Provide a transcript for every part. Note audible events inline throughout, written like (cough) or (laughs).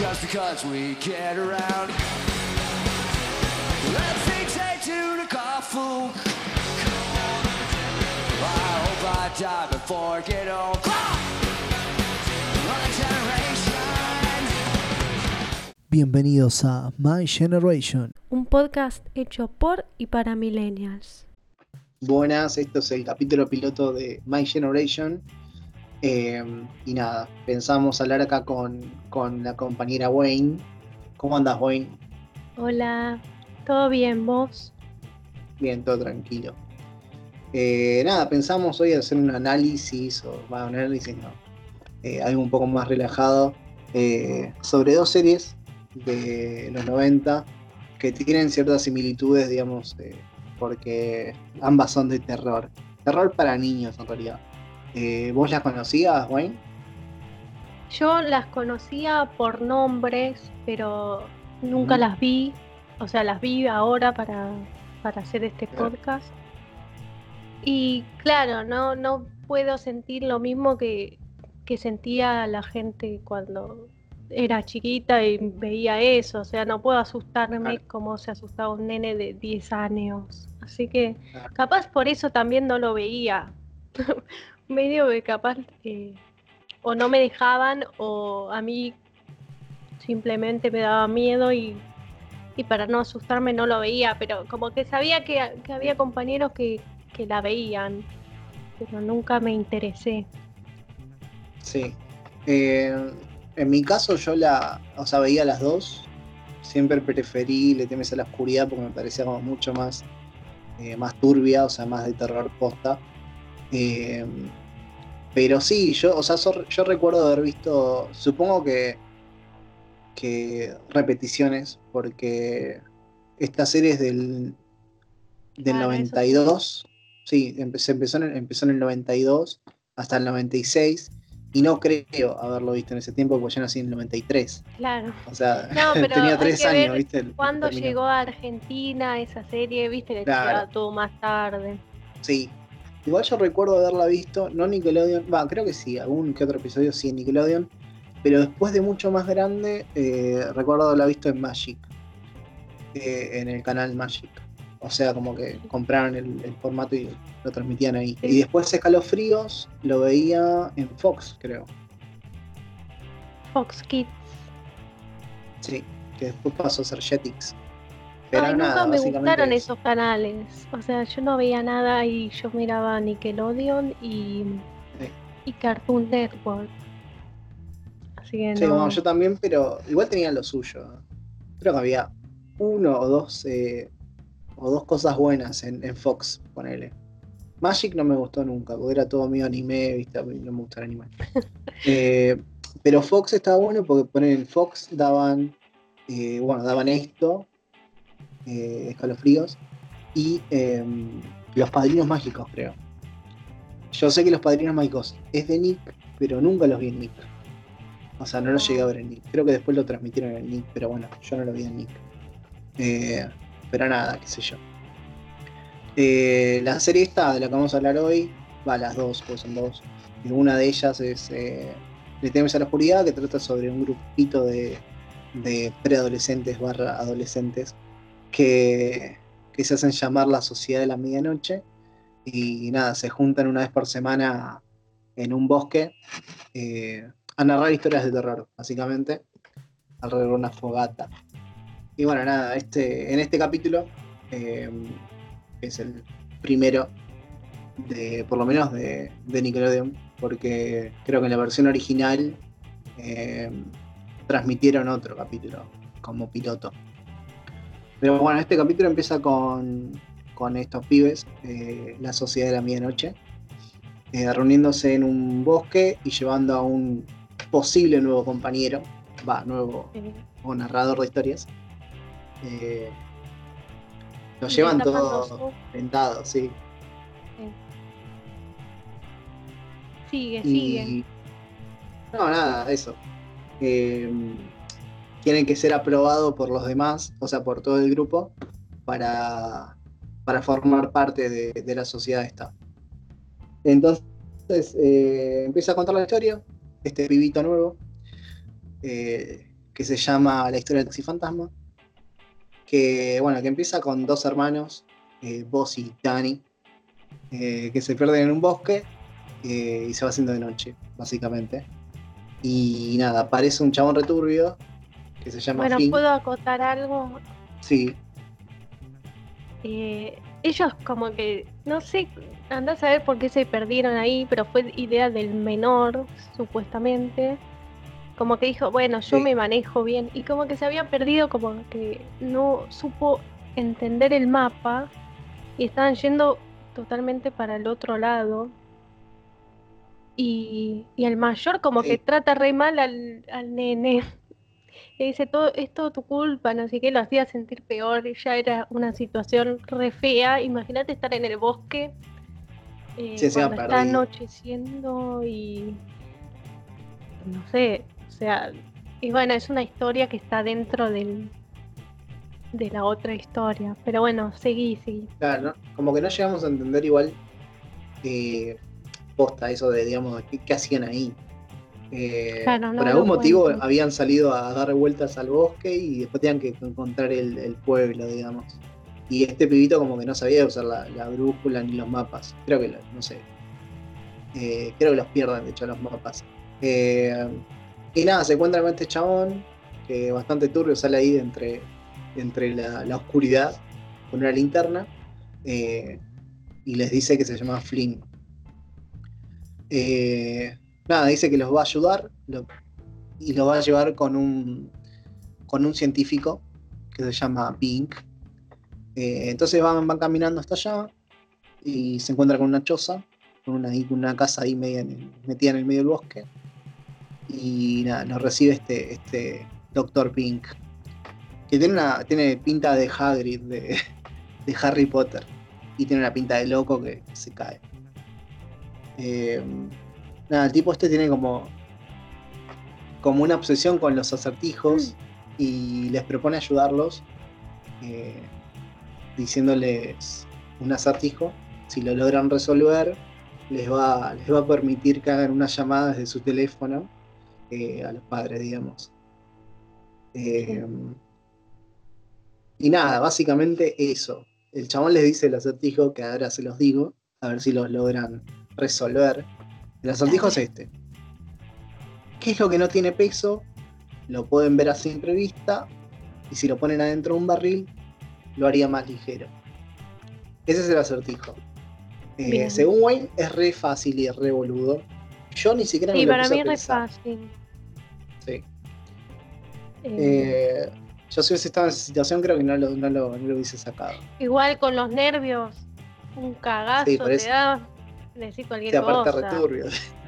just because we get around. Let's take to the coffin. I hope I die before I get on. My generation. Bienvenidos a My Generation. un podcast hecho por y para millennials. Buenas, esto es el capítulo piloto de My Generation. Eh, y nada, pensamos hablar acá con, con la compañera Wayne. ¿Cómo andas, Wayne? Hola, ¿todo bien vos? Bien, todo tranquilo. Eh, nada, pensamos hoy hacer un análisis, o bueno, un análisis no, eh, algo un poco más relajado, eh, sobre dos series de los 90 que tienen ciertas similitudes, digamos, eh, porque ambas son de terror. Terror para niños, en realidad. Eh, ¿Vos las conocías, Wayne? Yo las conocía por nombres, pero nunca las vi. O sea, las vi ahora para, para hacer este Claro. podcast. Y claro, no, no puedo sentir lo mismo que, que sentía la gente cuando era chiquita y veía eso. O sea, no puedo asustarme Claro. como se asustaba un nene de 10 años. Así que Claro. capaz por eso también no lo veía. (laughs) Medio que capaz eh, o no me dejaban o a mí simplemente me daba miedo y, para no asustarme no lo veía, pero como que sabía que, había compañeros que, que la veían, pero nunca me interesé. Sí. Eh, en mi caso yo la, o sea, veía las dos. Siempre preferí Le temes a la oscuridad porque me parecía como mucho más, eh, más turbia, o sea, más de terror posta. Eh, pero sí, yo, o sea, so- yo recuerdo haber visto, supongo que, que repeticiones, porque esta serie es del, del sí. 92. Sí, empecé, empezó, en, el- empezó en el 92 hasta el 96. Y no creo haberlo visto en ese tiempo porque yo nací en el 93. Claro. O sea, No, pero (laughs) tenía hay tres que años, ver ¿viste? ¿Cuándo llegó a Argentina esa serie? Viste que Claro. llegaba todo más tarde. Sí. Igual yo recuerdo haberla visto, no Nickelodeon, va, creo que sí, algún que otro episodio sí en Nickelodeon, pero después de mucho más grande, eh, recuerdo haberla visto en Magic, eh, en el canal Magic. O sea, como que compraron el, el formato y lo transmitían ahí. Sí. Y después Escalofríos lo veía en Fox, creo. Fox Kids. Sí, que después pasó a ser Jetix. Pero Ay, nada, nunca me gustaron es- esos canales. O sea, yo no veía nada y yo miraba Nickelodeon y, Sí. y Cartoon Network. Así que Sí, no. bueno, yo también, pero igual tenía lo suyo. Creo que había uno o dos eh, o dos cosas buenas en, en Fox, ponele. Magic no me gustó nunca, porque era todo medio anime, viste, no me gusta el anime. (laughs) Eh, pero Fox estaba bueno porque poner en Fox daban, eh, bueno, daban esto, eh, escalofríos, y eh, los padrinos mágicos, creo. Yo sé que los padrinos mágicos es de Nick, pero nunca los vi en Nick. O sea, no lo llegué a ver en Nick. Creo que después lo transmitieron en Nick, pero bueno, yo no lo vi en Nick. Eh, pero nada, qué sé yo. Eh, la serie esta de la que vamos a hablar hoy, va, las dos, pues son dos. Y una de ellas es eh, Le temes a la oscuridad, que trata sobre un grupito de preadolescentes barra adolescentes que, se hacen llamar la Sociedad de la Medianoche. Y nada, se juntan una vez por semana en un bosque eh, a narrar historias de terror, básicamente, alrededor de una fogata. Y bueno, nada, este, en este capítulo, eh, es el primero de, por lo menos de, de Nickelodeon, porque creo que en la versión original eh, transmitieron otro capítulo como piloto. Pero bueno, este capítulo empieza con, con estos pibes, eh, la Sociedad de la Medianoche, eh, reuniéndose en un bosque y llevando a un posible nuevo compañero, va, nuevo o narrador de historias. Eh, lo llevan tapando todo su- inventado, sí. Sigue, Y- sigue. No, nada, eso. Eh, tienen que ser aprobados por los demás, o sea, por todo el grupo, para, para formar parte de, de la sociedad esta. Entonces, eh, empieza a contar la historia, este pibito nuevo, eh, que se llama La historia del taxi fantasma. Que, bueno, que empieza con dos hermanos, eh, Boss y Danny, eh, que se pierden en un bosque y se va haciendo de noche, básicamente. Y nada, aparece un chabón returbio que se llama Bueno. ¿puedo acotar algo? Sí, Eh, ellos como que, no sé, andás a saber por qué se perdieron ahí, pero fue idea del menor, supuestamente. Como que dijo, bueno, yo Sí. me manejo bien. Y como que se había perdido, como que no supo entender el mapa y estaban yendo totalmente para el otro lado. Y, y el mayor como que trata re mal al, al nene. Le dice, todo, es todo tu culpa, no sé qué, lo hacía sentir peor, ya era una situación re fea. Imagínate estar en el bosque eh, Sí, cuando está perdido. anocheciendo y no sé, o sea, y bueno, es una historia que está dentro del, de la otra historia. Pero bueno, seguí, seguí. claro, ¿no? como que no llegamos a entender igual eh, posta eso de, digamos, qué, qué hacían ahí. Eh, Claro, no por algún motivo habían salido a dar vueltas al bosque y después tenían que encontrar el, el pueblo, digamos. Y este pibito como que no sabía usar la, la brújula ni los mapas. Creo que, lo- no sé. Eh, creo que los pierden, de hecho, los mapas. Eh, y nada, se encuentra con este chabón, que bastante turbio, sale ahí de entre, de entre la, la oscuridad con una linterna. y les dice que se llama Flynn. Eh, nada, dice que los va a ayudar y los va a llevar con un, con un científico que se llama Pink. Eh, entonces van, van caminando hasta allá y se encuentra con una choza, con una, una casa ahí metida en el medio del bosque. Y nada, nos recibe este, este Doctor Pink, que tiene, una, tiene pinta de Hagrid, de, de Harry Potter, y tiene una pinta de loco que se cae. Eh, nada, el tipo este tiene como, como una obsesión con los acertijos y les propone ayudarlos eh, diciéndoles un acertijo. Si lo logran resolver, les va, les va a permitir que hagan unas llamadas de su teléfono eh, a los padres, digamos. Eh, y nada, básicamente eso. El chabón les dice el acertijo, que ahora se los digo, a ver si los logran resolver. El acertijo es este. ¿Qué es lo que no tiene peso? Lo pueden ver a simple vista. Y si lo ponen adentro de un barril, lo haría más ligero. Ese es el acertijo. Eh, según Wayne, es re fácil y es re boludo. Yo ni siquiera me Sí, lo para puse mí a es re fácil. Sí. Eh, Eh, yo si hubiese estado en esa situación, creo que no lo, no lo, no lo hubiese sacado. Igual con los nervios, un cagazo Sí, te da, decir cualquier cosa.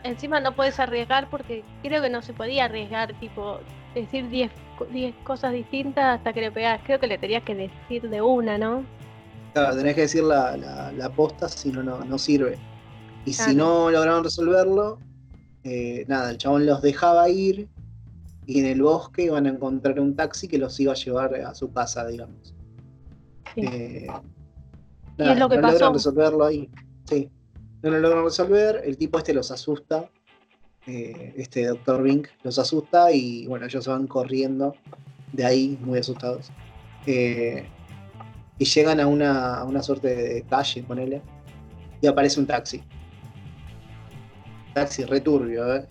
Encima no puedes arriesgar porque creo que no se podía arriesgar, tipo, decir 10 co- 10 cosas distintas hasta que le pegás. Creo que le tenías que decir de una, ¿no? Claro, tenés que decir la, la, la posta, si no, no, no sirve. Y si no lograron resolverlo, eh, nada, el chabón los dejaba ir y en el bosque iban a encontrar un taxi que los iba a llevar a su casa, digamos. Sí. Eh, Y es lo que no pasó. logran resolverlo ahí. Sí. No lo logran resolver, el tipo este los asusta. eh, este doctor Bink los asusta y bueno, ellos se van corriendo de ahí muy asustados. Eh, y llegan a una, a una suerte de calle, ponele. Y aparece un taxi. Taxi returbio, ¿eh?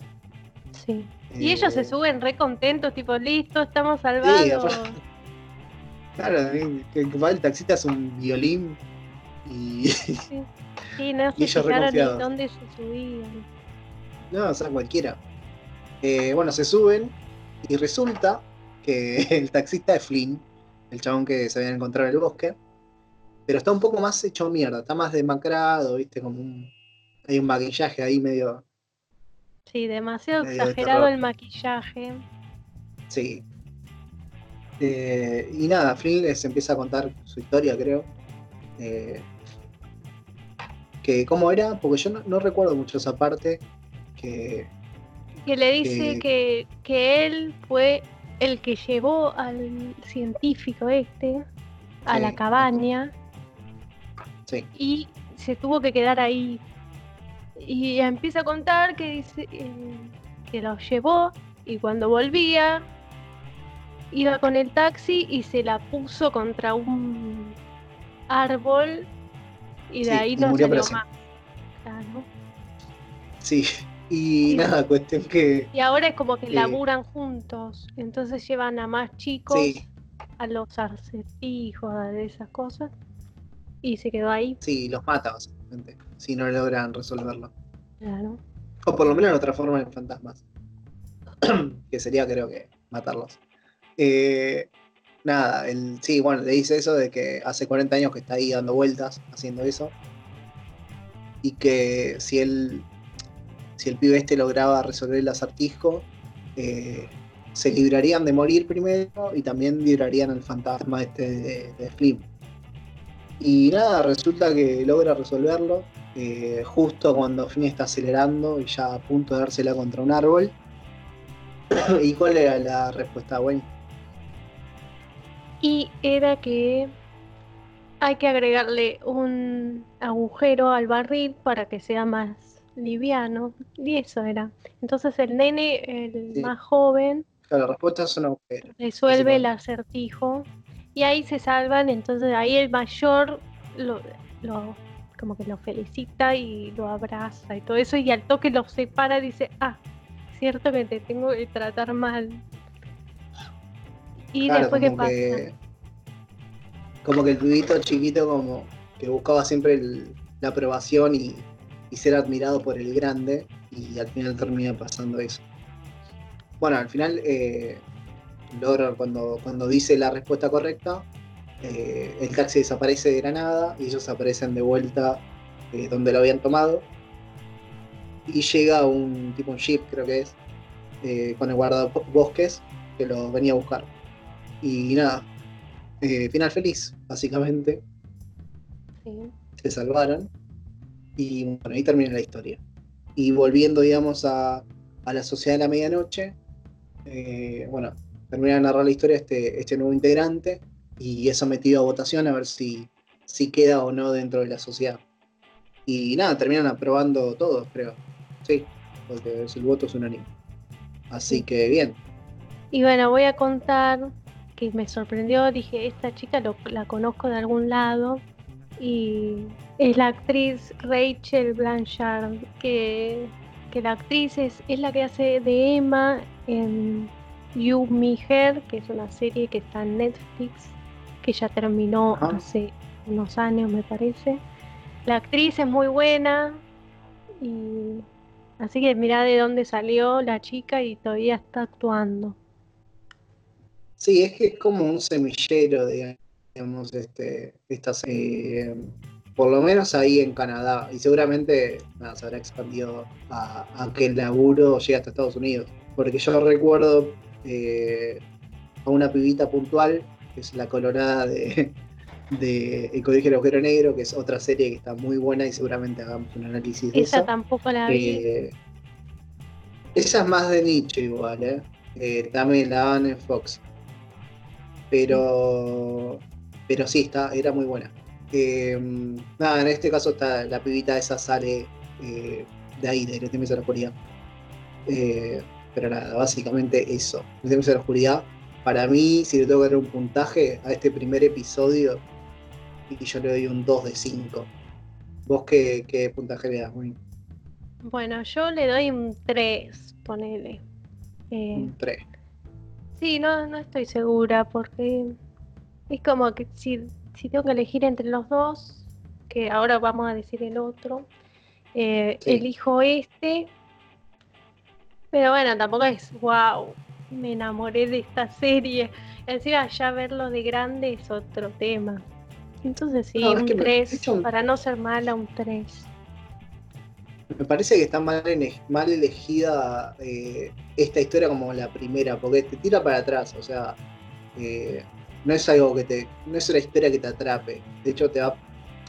Sí. Y ellos se Eh, suben re contentos, tipo, listo, estamos Sí, salvados. (laughs) aparte- Claro, eh, el taxista es un violín y. Sí, (laughs) Sí, no Y ellos re fijaron ni confiados. dónde se subían. No, o sea, cualquiera. Eh, bueno, se suben y resulta que (laughs) el taxista es Flynn, el chabón que se habían encontrado en el bosque, pero está un poco más hecho mierda, está más demacrado, viste, como un. Hay un maquillaje ahí medio. Sí, demasiado Medio exagerado el maquillaje. Sí. Eh, y nada, Flynn les empieza a contar su historia, creo. Eh, que cómo era, porque yo no, no recuerdo mucho esa parte. Que. Que le dice que, que él fue el que llevó al científico este a Sí, la cabaña Sí. y se tuvo que quedar ahí. Y empieza a contar que dice eh, que lo llevó y cuando volvía iba con el taxi y se la puso contra un árbol y de Sí, ahí no salió más. Claro. Sí. Y nada, cuestión que. Y ahora es como que Sí. laburan juntos, entonces llevan a más chicos Sí, a los acertijos, a esas cosas, y se quedó ahí. sí, los mata básicamente. Si no logran resolverlo. Claro. O por lo menos lo transforman en fantasmas. (clears throat) que sería, creo que, matarlos. Eh, nada, el, sí, bueno, le dice eso de que hace 40 años que está ahí dando vueltas, haciendo eso. Y que si él, si el pibe este lograba resolver el acertijo, eh, se librarían de morir primero y también librarían al fantasma este de, de. Y nada, resulta que logra resolverlo eh, justo cuando Finn está acelerando y ya a punto de dársela contra un árbol. (coughs) ¿Y cuál era la respuesta, Wayne? Y era que hay que agregarle un agujero al barril para que sea más liviano. Y eso era. Entonces el nene, el Sí. más joven, Claro, la respuesta es un agujero. resuelve el acertijo y ahí se salvan. Entonces ahí el mayor lo, lo- como que lo felicita y lo abraza y todo eso. Y al toque lo separa y dice, ah, cierto que te tengo que tratar mal. Y Claro, después, ¿qué como pasa? que, como que el pibito chiquito como que buscaba siempre el- la aprobación y, y ser admirado por el grande y al final termina pasando eso. Bueno, al final eh, logra cuando, cuando dice la respuesta correcta, eh, el taxi desaparece de la nada y ellos aparecen de vuelta eh, donde lo habían tomado y llega un tipo un jeep creo que es eh, con el guardabosques que lo venía a buscar. Y nada, eh, final feliz, básicamente. Sí. Se salvaron. Y bueno, ahí termina la historia. Y volviendo, digamos, a, a la sociedad de la medianoche, eh, bueno, termina de narrar la historia este, este nuevo integrante y es sometido a votación a ver si, si queda o no dentro de la sociedad. Y nada, terminan aprobando todos, creo. Sí, porque el voto es unánime. Así Sí. que bien. Y bueno, voy a contar que me sorprendió. Dije, esta chica lo- la conozco de algún lado. Y es la actriz Rachel Blanchard, que, que la actriz es, es la que hace de Emma en You, Me, Her, que es una serie que está en Netflix, que ya terminó Ajá. hace unos años, me parece. La actriz es muy buena. Y así que mirá de dónde salió la chica y todavía está actuando. Sí, es que es como un semillero, digamos, este, esta serie, por lo menos ahí en Canadá, y seguramente nada, se habrá expandido a, a que el laburo llegue hasta Estados Unidos. Porque yo recuerdo eh, a una pibita puntual, que es la colorada de, (laughs) de El Colegio del Agujero Negro, que es otra serie que está muy buena y seguramente hagamos un análisis de Esa eso. tampoco la vi. Eh, esa es más de nicho igual, ¿eh? Eh, también la daban en Fox. Pero, pero sí, está, era muy buena. Eh, nada, en este caso está, la pibita esa sale eh, de ahí, de Los Tiempos de la Oscuridad. Eh, pero nada, básicamente eso. Los Tiempos de la Oscuridad, para mí, si le tengo que dar un puntaje a este primer episodio, y yo le doy un 2 de 5. ¿Vos qué, qué puntaje le das, Wayne? Bueno, yo le doy un 3, ponele. Eh, Un 3. Sí, no, no estoy segura porque es como que si, si tengo que elegir entre los dos, que ahora vamos a decir el otro, eh, Sí. elijo este. Pero bueno, tampoco es wow, me enamoré de esta serie. Encima ya verlo de grande es otro tema. Entonces sí, No, un que me- 3, de hecho- para no ser mala, un 3. Me parece que está mal, elegida eh, esta historia como la primera, porque te tira para atrás, o sea, eh, no es algo que te, no es una historia que te atrape. De hecho, te va,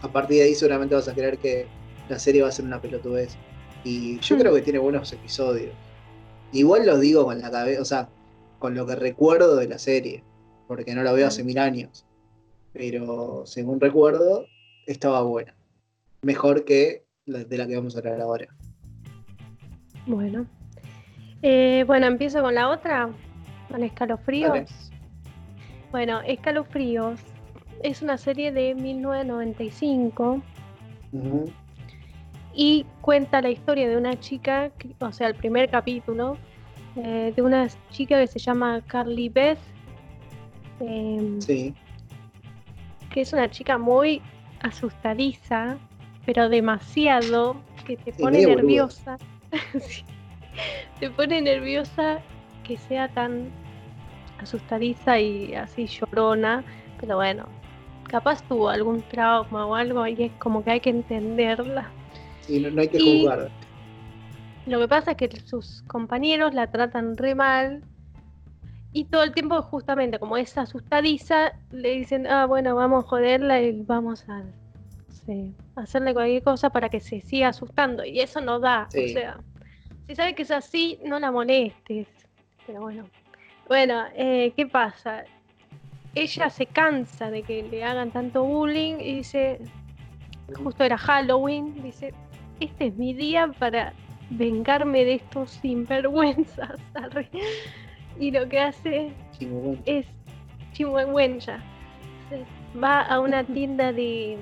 a partir de ahí seguramente vas a creer que la serie va a ser una pelotudez. Y yo Hmm. creo que tiene buenos episodios. Igual lo digo con la cabeza, o sea, con lo que recuerdo de la serie, porque no la veo hace Mm. mil años. Pero según recuerdo, estaba buena. Mejor que de la que vamos a hablar ahora. Bueno. Eh, bueno, empiezo con la otra, con escalofríos. Bueno, Escalofríos es una serie de 1995 Ujú. y cuenta la historia de una chica, o sea, el primer capítulo, eh, de una chica que se llama Carly Beth, em, Sí, que es una chica muy asustadiza, pero demasiado, que te pone nerviosa. (laughs) Sí. Te pone nerviosa que sea tan asustadiza y así llorona, pero bueno, capaz tuvo algún trauma o algo y es como que hay que entenderla. sí, no, no hay que Y- juzgar. Lo que pasa es que sus compañeros la tratan re mal y todo el tiempo justamente como es asustadiza, le dicen, ah, bueno, vamos a joderla y vamos a sé, hacerle cualquier cosa para que se siga asustando. Y eso no da. O sea, si sabe que es así, no la molestes. Pero bueno. Bueno, eh, ¿qué pasa? Ella se cansa de que le hagan tanto bullying y dice, justo era Halloween, dice, este es mi día para vengarme de estos sinvergüenzas. (laughs) arre". Y lo que hace Chimubuento. es chihuahuencha. Se Va a una tienda de,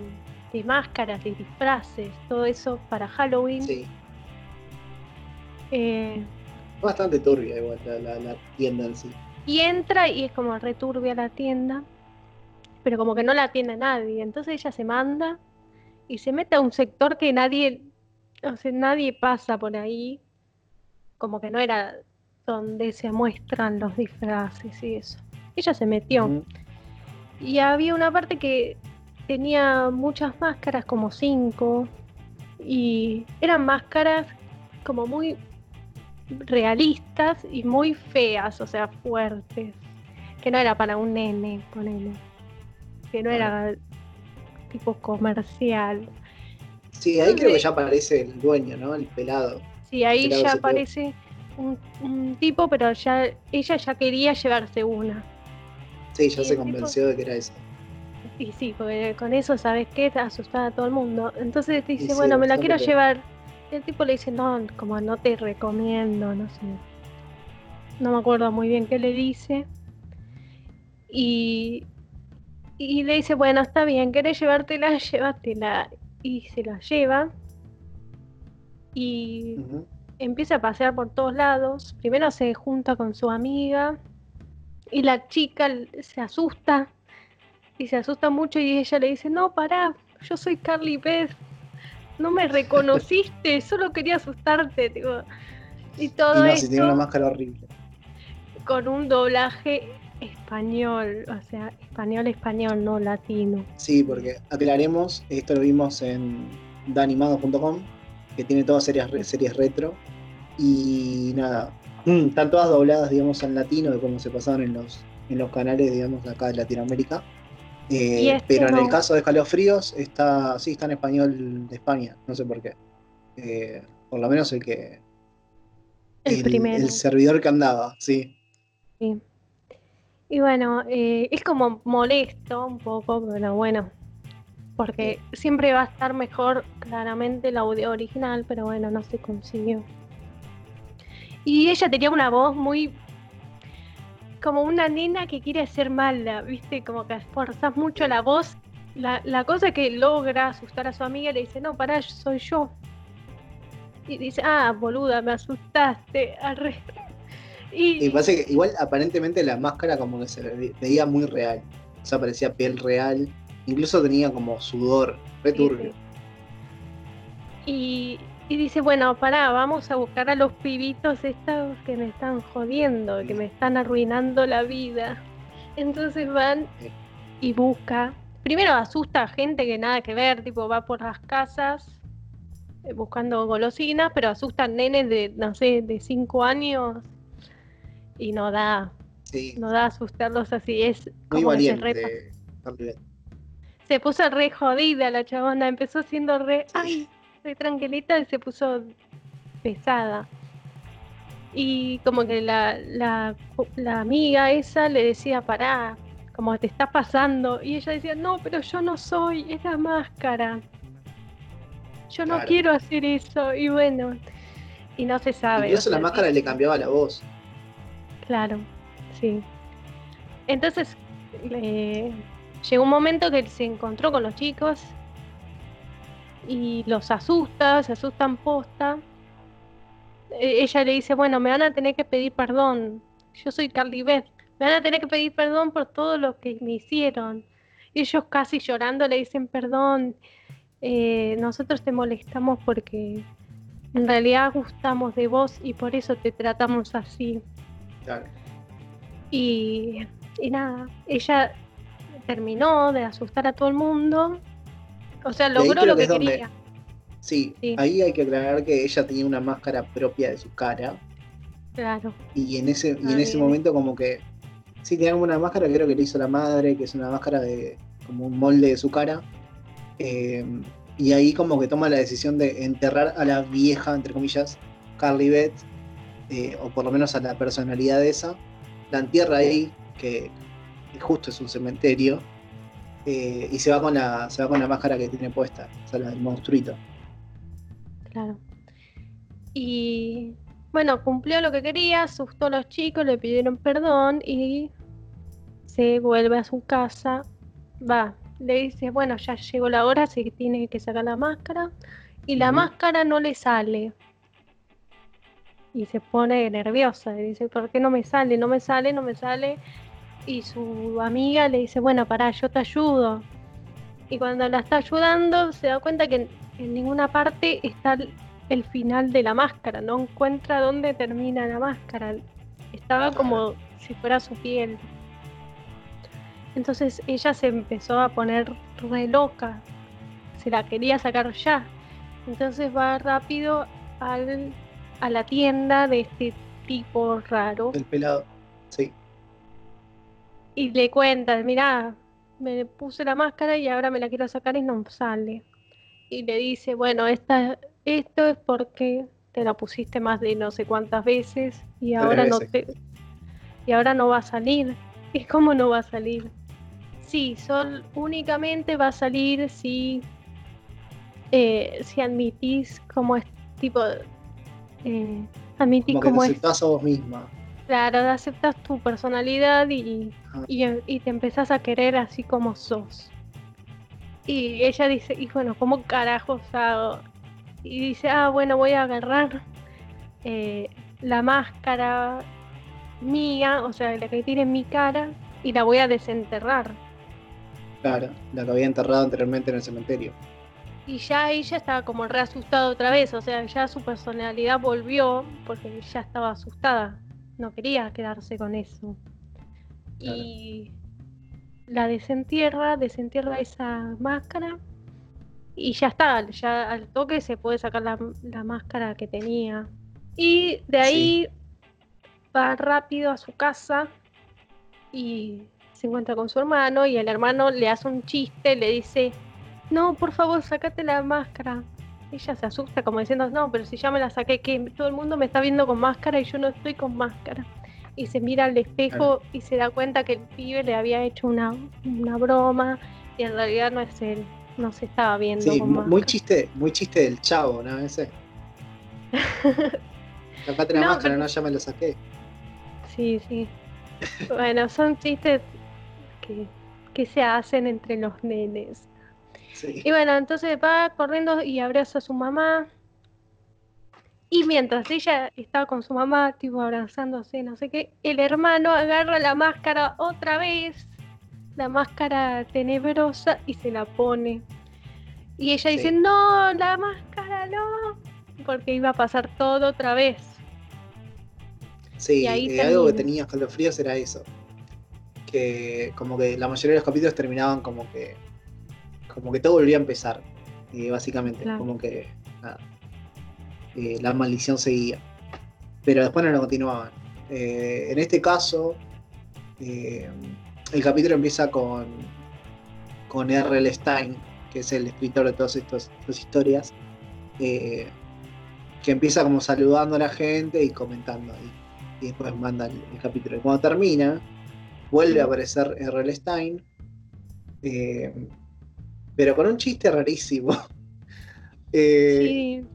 de máscaras, de disfraces, todo eso para Halloween. Sí, eh, bastante turbia igual la, la- la tienda en sí. y entra y es como returbia la tienda, pero como que no la atiende nadie. Entonces ella se manda y se mete a un sector que nadie, o sea, nadie pasa por ahí. Como que no era donde se muestran los disfraces y eso. Ella se metió. Y había una parte que tenía muchas máscaras, como cinco, y eran máscaras como muy realistas y muy feas, o sea, fuertes. Que no era para un nene, ponele. Que no era tipo comercial. Sí, ahí creo que ya aparece el dueño, ¿no? El pelado. Sí, ahí Pelado ya aparece un, un tipo, pero ya ella ya quería llevarse una. Sí, ya Y se tipo- convenció de que era ese. Y sí, porque con eso, ¿sabes qué? Te asustaba a todo el mundo. Entonces te dice, sí, bueno, me la quiero llevar. Y el tipo le dice, no, como no te recomiendo, no sé. No me acuerdo muy bien qué le dice. Y, y le dice, bueno, está bien, ¿querés llevártela? (laughs) Llévatela. Y se la lleva. Y empieza a pasear por todos lados. Primero se junta con su amiga y la chica se asusta y se asusta mucho y ella le dice, no, pará, yo soy Carly Beth, no me reconociste, (laughs) solo quería asustarte. tipo. Y Y todo no, si tiene una máscara horrible. con un doblaje español, o sea, español, español, no latino. Sí, porque aclaremos, esto lo vimos en danimado.com, que tiene todas series, series retro. Y nada, mm, están todas dobladas, digamos, en latino, de cómo se pasaban en los, en los canales, digamos, acá de Latinoamérica. Eh, este pero en el caso de Escalofríos, está, sí está en español de España, no sé por qué. Eh, por lo menos el que. El, primero. el servidor que andaba, sí. Sí. Y bueno, eh, es como molesto un poco, pero bueno, porque siempre va a estar mejor claramente el audio original, pero bueno, no se consiguió. Y ella tenía una voz muy como una nena que quiere ser mala, ¿viste? Como que esforzas mucho la voz. La, la cosa que logra asustar a su amiga le dice, no, pará, soy yo. Y dice, ah, boluda, me asustaste. arre". Y, Y parece que igual aparentemente la máscara como que se ve- veía muy real. O sea, parecía piel real. Incluso tenía como sudor, re Sí, turbio. sí. Y, y dice, bueno, pará, vamos a buscar a los pibitos estos que me están jodiendo, que me están arruinando la vida. Entonces van y busca. Primero asusta a gente que nada que ver, tipo va por las casas eh, buscando golosinas, pero asusta a nenes de, no sé, de 5 años y no da, Sí, no da asustarlos así. Es muy como se valiente. re- Beth. se puso re jodida la chabona, empezó siendo re, ay, re tranquilita y se puso pesada. Y como que la, la, la amiga esa le decía, pará, como te está pasando. Y ella decía, no, pero yo no soy, es la máscara. Yo no Claro. quiero hacer eso. Y bueno, y no se sabe. o Incluso la máscara sí. le cambiaba la voz. Claro, sí. Entonces, le- llegó un momento que él se encontró con los chicos y los asusta, se asustan posta. E- Ella le dice, bueno, me van a tener que pedir perdón. Yo soy Carly Beth. Me van a tener que pedir perdón por todo lo que me hicieron. Y ellos casi llorando le dicen, perdón, eh, nosotros te molestamos porque en realidad gustamos de vos y por eso te tratamos así. Claro. Y, y nada, ella terminó de asustar a todo el mundo. O sea, logró lo que que donde- quería. Sí, Sí. ahí hay que aclarar que ella tenía una máscara propia de su cara. Claro, Y en ese, y Ah, en ese bien. momento como que sí tenía una máscara, creo que le hizo la madre, que es una máscara de como un molde de su cara. Eh, y ahí como que toma la decisión de enterrar a la vieja, entre comillas, Carly Beth, eh, o por lo menos a la personalidad de esa. La entierra ahí, que justo es un cementerio. Eh, y se va con la se va con la máscara que tiene puesta, o sea, la del monstruito. claro. Y bueno, cumplió lo que quería, asustó a los chicos, le pidieron perdón y se vuelve a su casa. Va, le dice, bueno, ya llegó la hora, así que tiene que sacar la máscara. Y la máscara no le sale. Y se pone nerviosa. Y dice, ¿por qué no me sale? No me sale, no me sale. Y su amiga le dice, bueno, pará, yo te ayudo. Y cuando la está ayudando, se da cuenta que en, en ninguna parte está el, el final de la máscara. No encuentra dónde termina la máscara. Estaba como si fuera su piel. Entonces ella se empezó a poner re loca. Se la quería sacar ya. Entonces va rápido al, a la tienda de este tipo raro El pelado. Sí. Y le cuenta, mirá, me puse la máscara y ahora me la quiero sacar y no sale. Y le dice, bueno, esta, esto es porque te la pusiste más de no sé cuántas veces y ahora no te y ahora no va a salir. (laughs) ¿Y cómo no va a salir? Sí, sol únicamente va a salir si eh, si admitís como es tipo eh, admitís Como como es aceptás a vos misma. Claro, aceptas tu personalidad y, y, y te empezás a querer así como sos. Y ella dice, y bueno, ¿cómo carajos hago? Y dice, ah, bueno, voy a agarrar eh, la máscara mía, o sea, la que tiene en mi cara, y la voy a desenterrar. Claro, la que había enterrado anteriormente en el cementerio. Y ya ella estaba como re asustada otra vez, o sea, ya su personalidad volvió porque ya estaba asustada, no quería quedarse con eso. Claro. Y la desentierra, desentierra esa máscara y ya está, ya al toque se puede sacar la, la máscara que tenía. Y de ahí va rápido a su casa y se encuentra con su hermano y el hermano le hace un chiste, le dice, no, por favor, sacate la máscara. Ella se asusta como diciendo, no, pero si ya me la saqué, que todo el mundo me está viendo con máscara y yo no estoy con máscara. Y se mira al espejo y se da cuenta que el pibe le había hecho una, una broma y en realidad no es él, no se estaba viendo Sí, con mu- muy máscara. chiste, muy chiste del chavo, ¿no? Ese. (laughs) Sacate la No, máscara, pero- no, ya me lo saqué. Sí, sí. Bueno, son chistes que, que se hacen entre los nenes. Sí. Y bueno, entonces va corriendo y abraza a su mamá. Y mientras ella está con su mamá, tipo abrazándose, no sé qué, el hermano agarra la máscara otra vez, la máscara tenebrosa, y se la pone. Y ella dice, no, la máscara no, porque iba a pasar todo otra vez. Sí, Y ahí eh, algo que tenía escalofríos era eso. Que como que la mayoría de los capítulos terminaban como que. Como que todo volvía a empezar. eh, básicamente. Claro. Como que. nada, eh, la maldición seguía. Pero después no lo continuaban. Eh, en este caso. eh, el capítulo empieza con. Con R.L. Stein, que es el escritor de todas estas historias. eh, que empieza como saludando a la gente y comentando ahí y después manda el, el capítulo. Y cuando termina, vuelve a aparecer R.L. Stein, eh, pero con un chiste rarísimo. (laughs) Eh, Sí,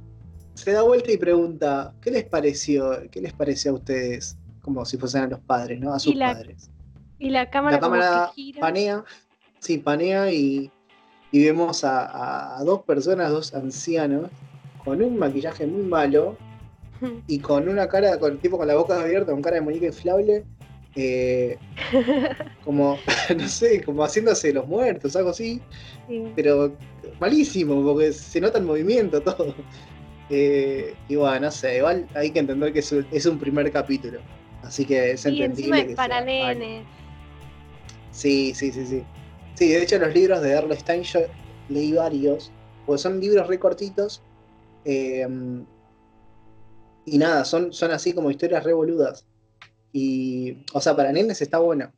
Se da vuelta y pregunta, ¿qué les pareció? ¿Qué les pareció a ustedes? Como si fuesen a los padres, ¿no? A sus la- padres. Y la cámara, la cámara como que gira. panea, sí, panea y, y vemos a, a- a dos personas, dos ancianos, con un maquillaje muy malo y con una cara, con tipo con la boca abierta, con cara de muñeca inflable, eh, (laughs) como, (laughs) no sé, como haciéndose los muertos, algo así, Sí. pero malísimo, porque se nota el movimiento, (laughs) todo. Eh, y bueno, no sé, igual hay que entender que es un, es un primer capítulo, así que es Y entendible es que para sea. Sí, sí, sí, sí. Sí, de hecho los libros de R. Stein yo leí varios, porque son libros re cortitos. eh, y nada, son, son así como historias re boludas. Y, o sea, para nenes está bueno.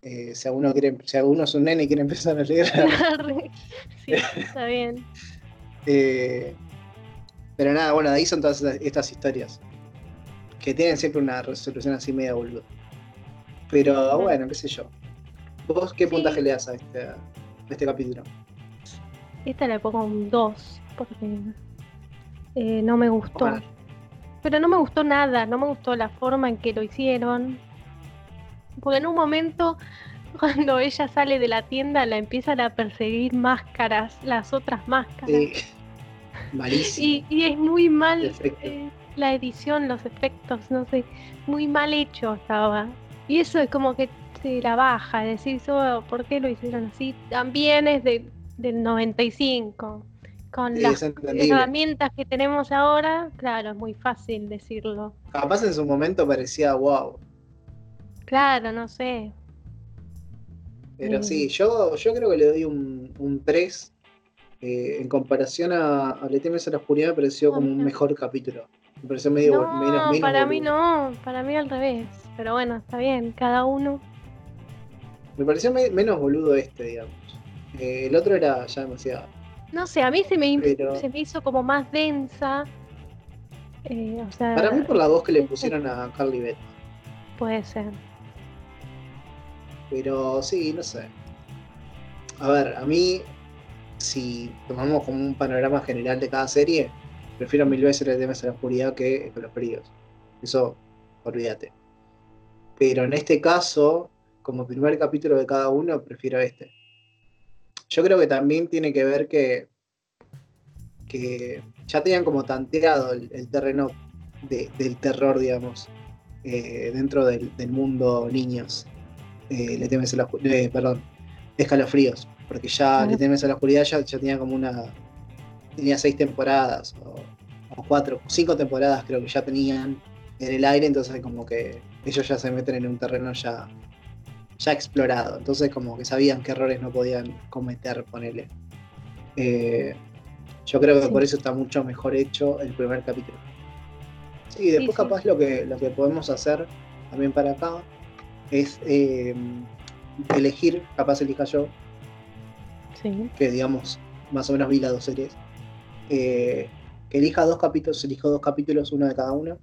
Eh, si, alguno quiere, si alguno es un nene y quiere (laughs) empezar a leer. (laughs) sí, está bien. eh, pero nada, bueno, de ahí son todas estas, historias. Que tienen siempre una resolución así media boluda. Pero bueno, qué sé yo. ¿Vos qué Sí. puntaje le das a este, a este capítulo? Esta le pongo un 2 porque eh, no me gustó. Pero no me gustó nada, no me gustó la forma en que lo hicieron. Porque en un momento, (laughs) cuando ella sale de la tienda, la empiezan a perseguir máscaras, las otras máscaras. Sí. Malísimo. Y, y es muy mal eh, la edición, los efectos, no sé, muy mal hecho estaba. Y eso es como que te la baja, decir, "Oh, ¿por qué lo hicieron así? También es de, del 95. Con las herramientas que tenemos ahora, claro, es muy fácil decirlo. Capaz en su momento parecía wow. Claro, no sé. Pero Mm. sí, yo, yo creo que le doy un, un 3. eh, en comparación a, a Le temes a la oscuridad, me pareció como un mejor capítulo. Me pareció medio No, menos, menos para mí no, para mí al revés. Pero bueno, está bien, cada uno. Me pareció me- menos boludo este, digamos. Eh, el otro era ya demasiado. No sé, a mí se me, Pero- se me hizo como más densa. eh, o sea, Para mí por la voz que le pusieron a Carly Beth. puede ser. Pero sí, no sé. A ver, a mí, si tomamos como un panorama general de cada serie, prefiero mil veces el temas a la oscuridad que escalofríos. Eso, olvídate. Pero en este caso, como primer capítulo de cada uno, prefiero este. Yo creo que también tiene que ver que, que ya tenían como tanteado el, el terreno de- del terror, digamos, eh, dentro del, del mundo niños. Eh, le temes a la eh, perdón, escalofríos, porque ya le temes a la oscuridad ya, ya tenía como una, tenía seis temporadas o, o cuatro, cinco temporadas creo que ya tenían en el aire, entonces como que ellos ya se meten en un terreno ya, ya explorado, entonces como que sabían qué errores no podían cometer, ponele. Eh, yo creo que Sí. por eso está mucho mejor hecho el primer capítulo. Sí, después sí. capaz lo que, lo que podemos hacer también para acá es eh, elegir, capaz elija yo, Sí. que digamos, más o menos vi las dos series, eh, que elija dos capítulos, elijo dos capítulos, uno de cada uno,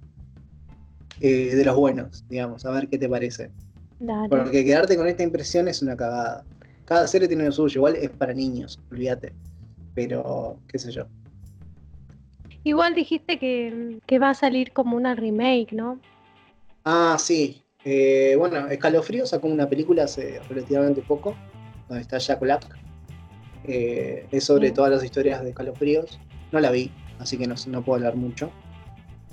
eh, de los buenos, digamos, a ver qué te parece. Dale. Porque quedarte con esta impresión es una cagada. Cada serie tiene lo suyo, igual es para niños, olvídate. Pero, qué sé yo. Igual dijiste que, que va a salir como una remake, ¿no? Ah, sí. Eh, bueno, Escalofrío sacó una película hace relativamente poco, donde está Jack Black. Eh, es sobre Sí. todas las historias de Escalofríos. No la vi, así que no, no puedo hablar mucho.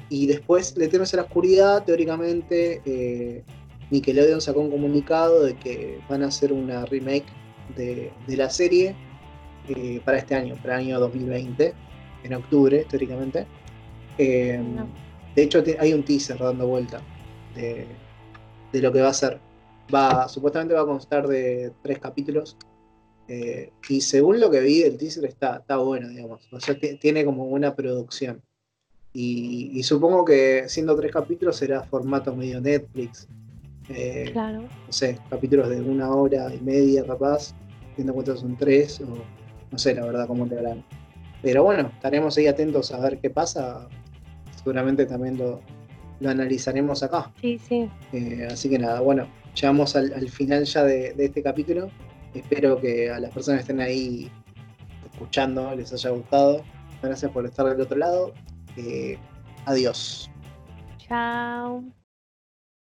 Y después, Le temes a la oscuridad, teóricamente, eh, Nickelodeon sacó un comunicado de que van a hacer una remake de, de la serie eh, para este año, para el año 2020, en octubre, teóricamente. Eh, No. De hecho, te- hay un teaser dando vuelta de, de lo que va a ser. Va, supuestamente va a constar de tres capítulos. eh, y según lo que vi, el teaser está, está bueno, digamos. O sea, ti- tiene como buena producción. Y, y supongo que siendo tres capítulos será formato medio Netflix. Eh, Claro. no sé, capítulos de una hora y media capaz, teniendo en cuenta que son tres, o no sé la verdad cómo te harán. Pero bueno, estaremos ahí atentos a ver qué pasa. Seguramente también lo, lo analizaremos acá. Sí, sí. Eh, así que nada, bueno, llegamos al, al final ya de, de este capítulo. Espero que a las personas que estén ahí escuchando les haya gustado. Gracias por estar del otro lado. Eh, adiós. Chao.